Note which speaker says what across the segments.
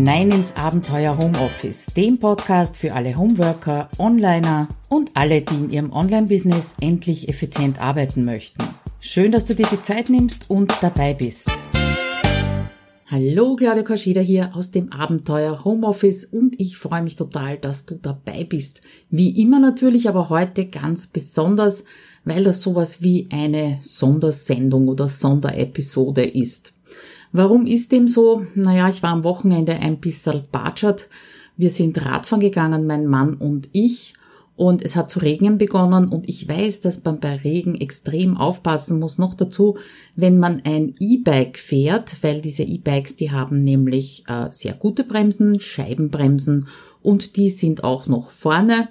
Speaker 1: hinein ins Abenteuer Homeoffice, dem Podcast für alle Homeworker, Onliner und alle, die in ihrem Online-Business endlich effizient arbeiten möchten. Schön, dass du dir die Zeit nimmst und dabei bist. Hallo, Claudia Kascheda hier aus dem Abenteuer Homeoffice und ich freue mich total, dass du dabei bist. Wie immer natürlich, aber heute ganz besonders, weil das sowas wie eine Sondersendung oder Sonderepisode ist. Warum ist dem so? Naja, ich war am Wochenende ein bisschen batschert. Wir sind Radfahren gegangen, mein Mann und ich. Und es hat zu regnen begonnen und ich weiß, dass man bei Regen extrem aufpassen muss. Noch dazu, wenn man ein E-Bike fährt, weil diese E-Bikes, die haben nämlich äh, sehr gute Bremsen, Scheibenbremsen und die sind auch noch vorne.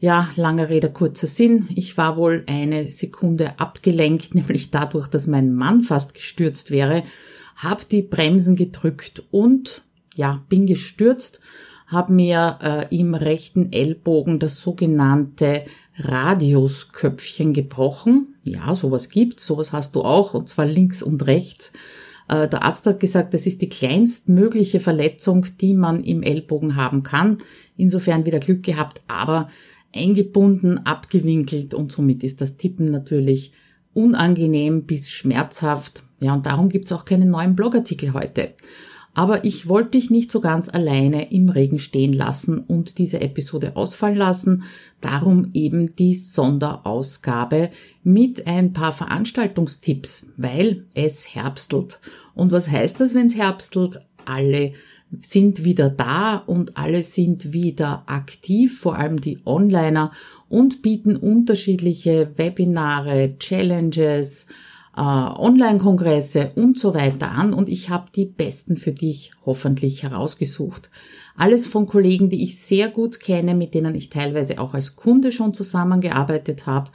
Speaker 1: Ja, langer Rede, kurzer Sinn. Ich war wohl eine Sekunde abgelenkt, nämlich dadurch, dass mein Mann fast gestürzt wäre habe die Bremsen gedrückt und ja, bin gestürzt, habe mir äh, im rechten Ellbogen das sogenannte Radiusköpfchen gebrochen. Ja, sowas gibt, sowas hast du auch, und zwar links und rechts. Äh, der Arzt hat gesagt, das ist die kleinstmögliche Verletzung, die man im Ellbogen haben kann. Insofern wieder Glück gehabt, aber eingebunden, abgewinkelt und somit ist das Tippen natürlich unangenehm bis schmerzhaft. Ja, und darum gibt's auch keinen neuen Blogartikel heute. Aber ich wollte dich nicht so ganz alleine im Regen stehen lassen und diese Episode ausfallen lassen. Darum eben die Sonderausgabe mit ein paar Veranstaltungstipps, weil es herbstelt. Und was heißt das, wenn es herbstelt? Alle sind wieder da und alle sind wieder aktiv, vor allem die Onliner und bieten unterschiedliche Webinare, Challenges, äh, Online-Kongresse und so weiter an und ich habe die besten für dich hoffentlich herausgesucht. Alles von Kollegen, die ich sehr gut kenne, mit denen ich teilweise auch als Kunde schon zusammengearbeitet habe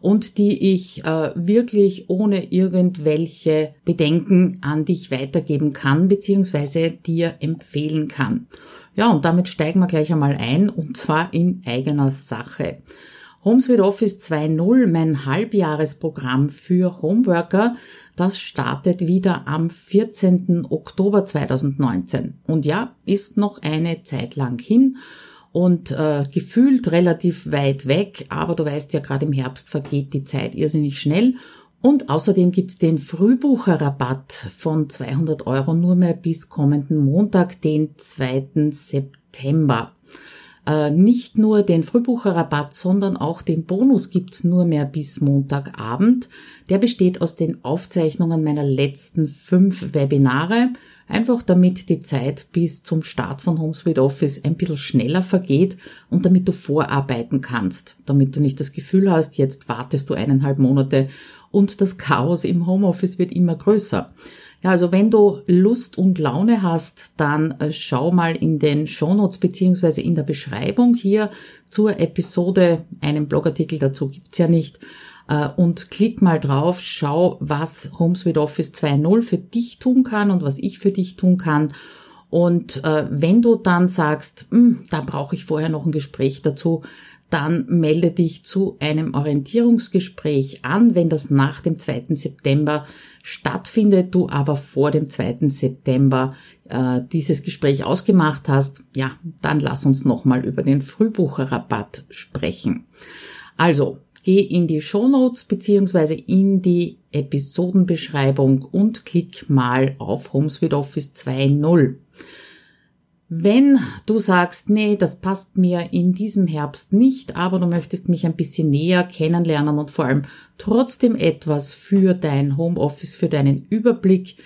Speaker 1: und die ich äh, wirklich ohne irgendwelche Bedenken an dich weitergeben kann bzw. dir empfehlen kann. Ja, und damit steigen wir gleich einmal ein und zwar in eigener Sache. HomeSuite Office 2.0, mein Halbjahresprogramm für Homeworker, das startet wieder am 14. Oktober 2019. Und ja, ist noch eine Zeit lang hin und äh, gefühlt relativ weit weg, aber du weißt ja, gerade im Herbst vergeht die Zeit irrsinnig schnell. Und außerdem gibt's den Frühbucherrabatt von 200 Euro nur mehr bis kommenden Montag, den 2. September. Äh, nicht nur den Frühbucherrabatt, sondern auch den Bonus gibt's nur mehr bis Montagabend. Der besteht aus den Aufzeichnungen meiner letzten fünf Webinare. Einfach damit die Zeit bis zum Start von HomeSuite Office ein bisschen schneller vergeht und damit du vorarbeiten kannst, damit du nicht das Gefühl hast, jetzt wartest du eineinhalb Monate und das Chaos im Homeoffice wird immer größer. Ja, also wenn du Lust und Laune hast, dann äh, schau mal in den Shownotes beziehungsweise in der Beschreibung hier zur Episode. Einen Blogartikel dazu gibt's ja nicht. Äh, und klick mal drauf, schau, was HomeSuite Office 2.0 für dich tun kann und was ich für dich tun kann. Und äh, wenn du dann sagst, hm, da brauche ich vorher noch ein Gespräch dazu, dann melde dich zu einem Orientierungsgespräch an, wenn das nach dem 2. September stattfindet, du aber vor dem 2. September äh, dieses Gespräch ausgemacht hast, ja, dann lass uns nochmal über den Frühbucherrabatt sprechen. Also, geh in die Show Notes beziehungsweise in die Episodenbeschreibung und klick mal auf HomeSuite Office 2.0. Wenn du sagst, nee, das passt mir in diesem Herbst nicht, aber du möchtest mich ein bisschen näher kennenlernen und vor allem trotzdem etwas für dein Homeoffice, für deinen Überblick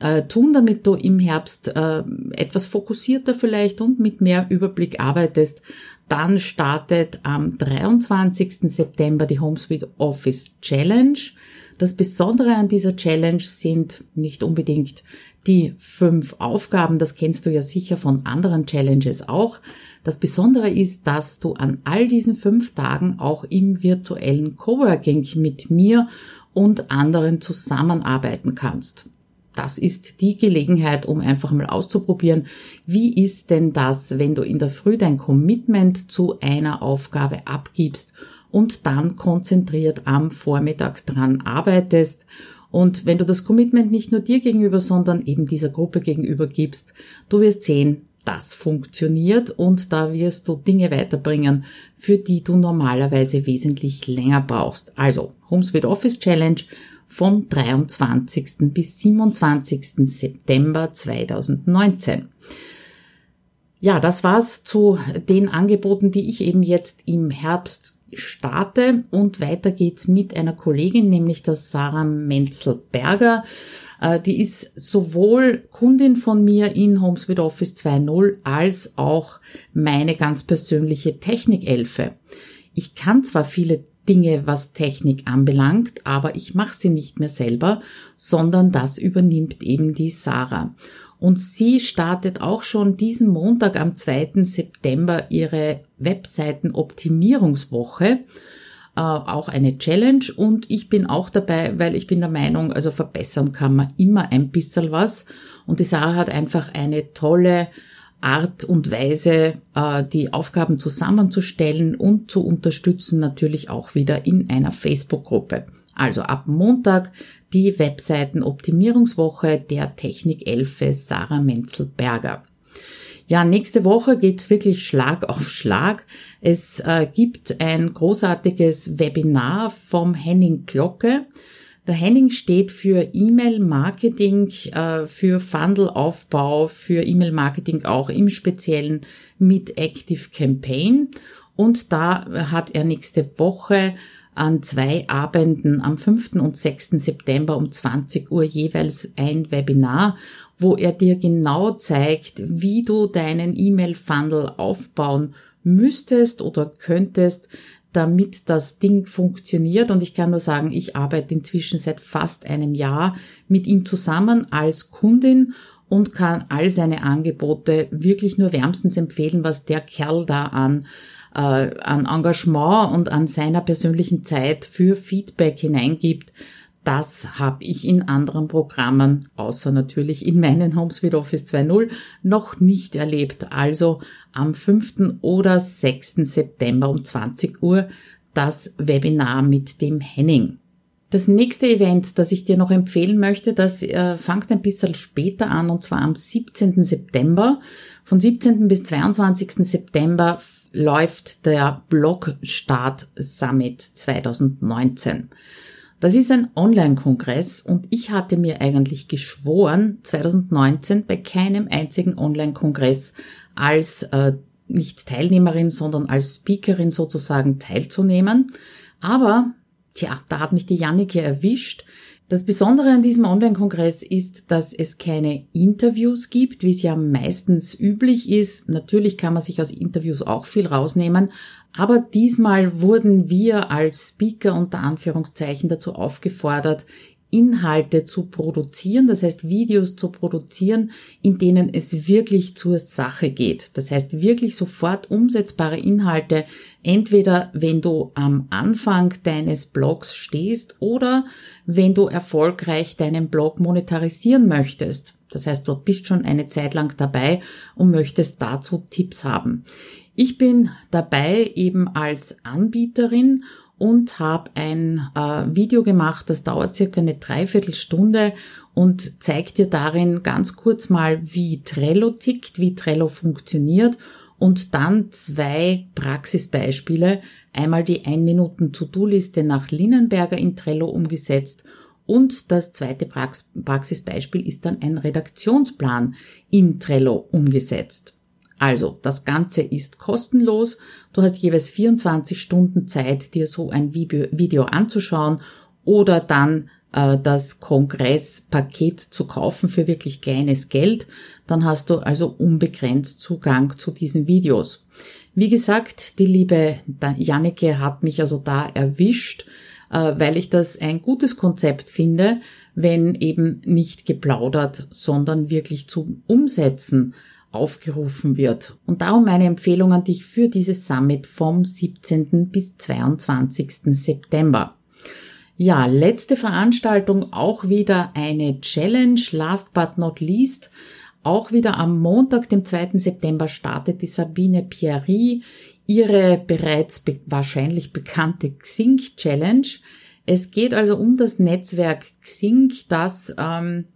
Speaker 1: äh, tun, damit du im Herbst äh, etwas fokussierter vielleicht und mit mehr Überblick arbeitest, dann startet am 23. September die HomeSuite Office Challenge. Das Besondere an dieser Challenge sind nicht unbedingt die fünf Aufgaben, das kennst du ja sicher von anderen Challenges auch. Das Besondere ist, dass du an all diesen fünf Tagen auch im virtuellen Coworking mit mir und anderen zusammenarbeiten kannst. Das ist die Gelegenheit, um einfach mal auszuprobieren, wie ist denn das, wenn du in der Früh dein Commitment zu einer Aufgabe abgibst und dann konzentriert am Vormittag dran arbeitest und wenn du das Commitment nicht nur dir gegenüber, sondern eben dieser Gruppe gegenüber gibst, du wirst sehen, das funktioniert und da wirst du Dinge weiterbringen, für die du normalerweise wesentlich länger brauchst. Also HomeSuite Office Challenge vom 23. bis 27. September 2019. Ja, das war's zu den Angeboten, die ich eben jetzt im Herbst starte und weiter geht's mit einer Kollegin, nämlich der Sarah Menzel-Berger. Äh, die ist sowohl Kundin von mir in HomeSuite Office 2.0 als auch meine ganz persönliche Technikelfe. Ich kann zwar viele Dinge, was Technik anbelangt, aber ich mache sie nicht mehr selber, sondern das übernimmt eben die Sarah. Und sie startet auch schon diesen Montag am 2. September ihre Webseitenoptimierungswoche. Äh, auch eine Challenge und ich bin auch dabei, weil ich bin der Meinung, also verbessern kann man immer ein bisschen was. Und die Sarah hat einfach eine tolle Art und Weise, äh, die Aufgaben zusammenzustellen und zu unterstützen, natürlich auch wieder in einer Facebook-Gruppe. Also ab Montag die Webseitenoptimierungswoche der Technikelfe Sarah Menzel-Berger. Ja, nächste Woche geht's wirklich Schlag auf Schlag. Es äh, gibt ein großartiges Webinar vom Henning Glocke. Der Henning steht für E-Mail-Marketing, äh, für Funnel-Aufbau, für E-Mail-Marketing auch im Speziellen mit Active Campaign. Und da hat er nächste Woche an zwei Abenden am 5. und 6. September um 20 Uhr jeweils ein Webinar, wo er dir genau zeigt, wie du deinen E-Mail-Funnel aufbauen müsstest oder könntest, damit das Ding funktioniert. Und ich kann nur sagen, ich arbeite inzwischen seit fast einem Jahr mit ihm zusammen als Kundin und kann all seine Angebote wirklich nur wärmstens empfehlen, was der Kerl da an äh, an Engagement und an seiner persönlichen Zeit für Feedback hineingibt, das habe ich in anderen Programmen, außer natürlich in meinen HomeSuite Office 2.0, noch nicht erlebt. Also am 5. oder 6. September um 20 Uhr das Webinar mit dem Henning. Das nächste Event, das ich dir noch empfehlen möchte, das äh, fängt ein bisschen später an, und zwar am 17. September. Von 17. bis 22. September läuft der Blogstart Summit 2019. Das ist ein Online-Kongress und ich hatte mir eigentlich geschworen, 2019 bei keinem einzigen Online-Kongress als äh, nicht Teilnehmerin, sondern als Speakerin sozusagen teilzunehmen. Aber Tja, da hat mich die Jannike erwischt. Das Besondere an diesem Online-Kongress ist, dass es keine Interviews gibt, wie es ja meistens üblich ist. Natürlich kann man sich aus Interviews auch viel rausnehmen, aber diesmal wurden wir als Speaker unter Anführungszeichen dazu aufgefordert, Inhalte zu produzieren, das heißt Videos zu produzieren, in denen es wirklich zur Sache geht. Das heißt wirklich sofort umsetzbare Inhalte, entweder wenn du am Anfang deines Blogs stehst oder wenn du erfolgreich deinen Blog monetarisieren möchtest. Das heißt, du bist schon eine Zeit lang dabei und möchtest dazu Tipps haben. Ich bin dabei eben als Anbieterin und habe ein äh, Video gemacht, das dauert circa eine Dreiviertelstunde und zeigt dir darin ganz kurz mal, wie Trello tickt, wie Trello funktioniert und dann zwei Praxisbeispiele. Einmal die 1 Minuten To-Do-Liste nach Linnenberger in Trello umgesetzt und das zweite Praxisbeispiel ist dann ein Redaktionsplan in Trello umgesetzt. Also, das Ganze ist kostenlos. Du hast jeweils 24 Stunden Zeit, dir so ein Video anzuschauen oder dann das Kongresspaket zu kaufen für wirklich kleines Geld. Dann hast du also unbegrenzt Zugang zu diesen Videos. Wie gesagt, die liebe Jannike hat mich also da erwischt, äh, weil ich das ein gutes Konzept finde, wenn eben nicht geplaudert, sondern wirklich zum Umsetzen aufgerufen wird. Und darum meine Empfehlung an dich für dieses Summit vom 17. bis 22. September. Ja, letzte Veranstaltung auch wieder eine Challenge, last but not least. Auch wieder am Montag, dem 2. September, startet die Sabine Pierry ihre bereits be wahrscheinlich bekannte Xing Challenge. Es geht also um das Netzwerk Xing, das ähm,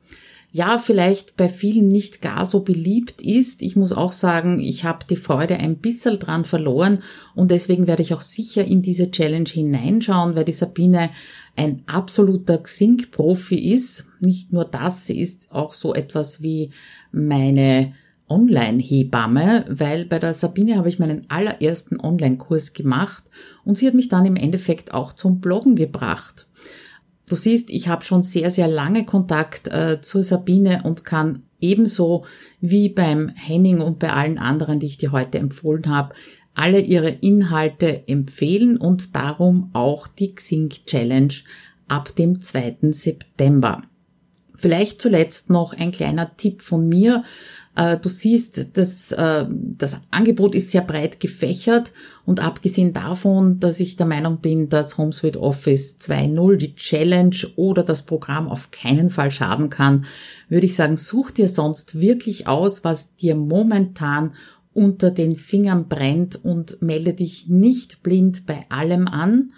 Speaker 1: ja vielleicht bei vielen nicht gar so beliebt ist. Ich muss auch sagen, ich habe die Freude ein bisschen dran verloren und deswegen werde ich auch sicher in diese Challenge hineinschauen, weil die Sabine ein absoluter Xing-Profi ist. Nicht nur das, sie ist auch so etwas wie meine Online-Hebamme, weil bei der Sabine habe ich meinen allerersten Online-Kurs gemacht und sie hat mich dann im Endeffekt auch zum Bloggen gebracht. Du siehst, ich habe schon sehr, sehr lange Kontakt äh, zur Sabine und kann ebenso wie beim Henning und bei allen anderen, die ich dir heute empfohlen habe, alle ihre Inhalte empfehlen und darum auch die Xing Challenge ab dem 2. September. Vielleicht zuletzt noch ein kleiner Tipp von mir. Äh, du siehst, das, äh, das Angebot ist sehr breit gefächert und abgesehen davon, dass ich der Meinung bin, dass HomeSuite Office 2.0 die Challenge oder das Programm auf keinen Fall schaden kann, würde ich sagen, such dir sonst wirklich aus, was dir momentan unter den Fingern brennt und melde dich nicht blind bei allem an,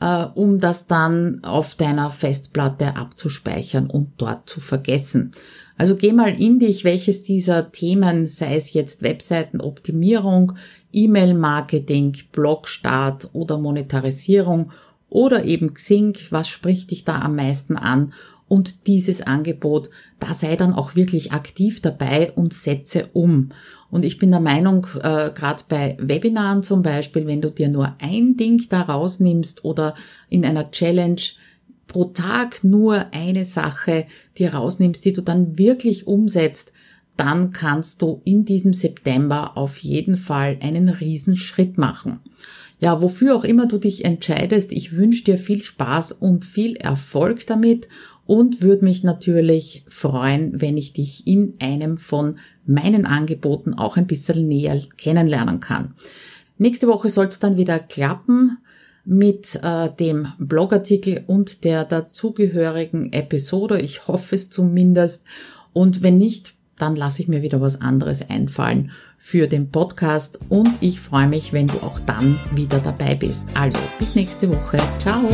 Speaker 1: äh, um das dann auf deiner Festplatte abzuspeichern und dort zu vergessen. Also geh mal in dich, welches dieser Themen, sei es jetzt Webseitenoptimierung, E-Mail-Marketing, Blogstart oder Monetarisierung oder eben Xing, was spricht dich da am meisten an und dieses Angebot, da sei dann auch wirklich aktiv dabei und setze um. Und ich bin der Meinung, äh, gerade bei Webinaren zum Beispiel, wenn du dir nur ein Ding da rausnimmst oder in einer Challenge, pro Tag nur eine Sache dir rausnimmst, die du dann wirklich umsetzt, dann kannst du in diesem September auf jeden Fall einen Riesenschritt machen. Ja, wofür auch immer du dich entscheidest, ich wünsche dir viel Spaß und viel Erfolg damit und würde mich natürlich freuen, wenn ich dich in einem von meinen Angeboten auch ein bisschen näher kennenlernen kann. Nächste Woche soll es dann wieder klappen mit äh, dem Blogartikel und der dazugehörigen Episode. Ich hoffe es zumindest. Und wenn nicht, dann lasse ich mir wieder was anderes einfallen für den Podcast und ich freue mich, wenn du auch dann wieder dabei bist. Also bis nächste Woche. Ciao.